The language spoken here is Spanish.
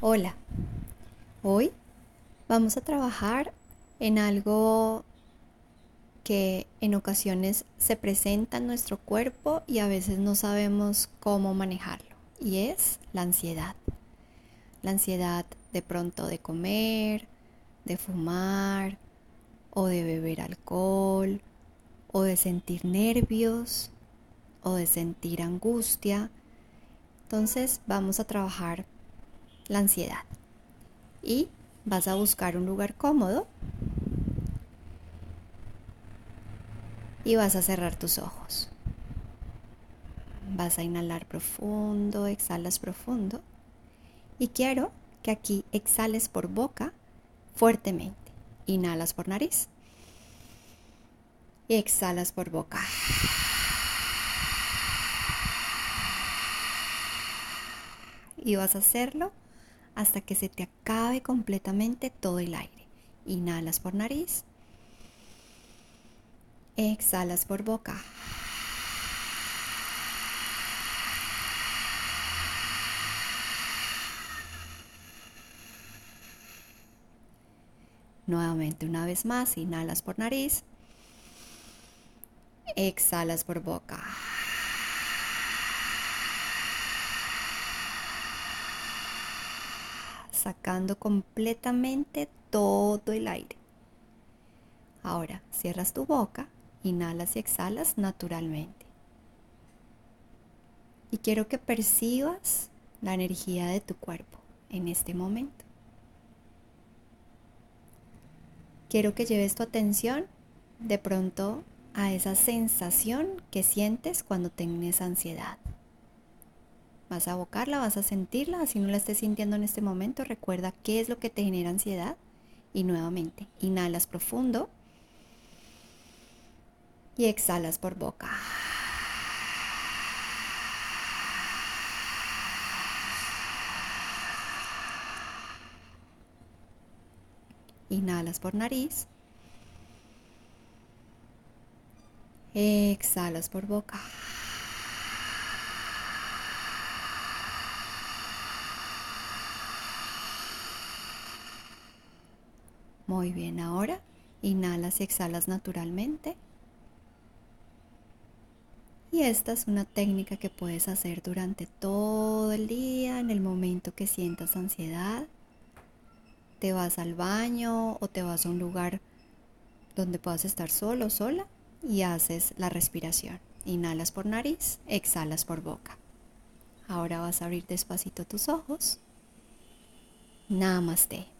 Hola, hoy vamos a trabajar en algo que en ocasiones se presenta en nuestro cuerpo y a veces no sabemos cómo manejarlo y es la ansiedad. La ansiedad de pronto de comer, de fumar o de beber alcohol o de sentir nervios o de sentir angustia. Entonces vamos a trabajar la ansiedad. Y vas a buscar un lugar cómodo y vas a cerrar tus ojos. Vas a inhalar profundo, exhalas profundo. Y quiero que aquí exhales por boca fuertemente. Inhalas por nariz y exhalas por boca. Y vas a hacerlo hasta que se te acabe completamente todo el aire. Inhalas por nariz. Exhalas por boca. Nuevamente una vez más, inhalas por nariz. Exhalas por boca. Sacando completamente todo el aire. Ahora cierras tu boca, inhalas y exhalas naturalmente. Y quiero que percibas la energía de tu cuerpo en este momento. Quiero que lleves tu atención de pronto a esa sensación que sientes cuando tienes ansiedad. Vas a abocarla, vas a sentirla, así no la estés sintiendo en este momento. Recuerda qué es lo que te genera ansiedad. Y nuevamente, inhalas profundo y exhalas por boca. Inhalas por nariz. Exhalas por boca. Muy bien, ahora inhalas y exhalas naturalmente. Y esta es una técnica que puedes hacer durante todo el día, en el momento que sientas ansiedad. Te vas al baño o te vas a un lugar donde puedas estar solo sola y haces la respiración. Inhalas por nariz, exhalas por boca. Ahora vas a abrir despacito tus ojos. Namaste.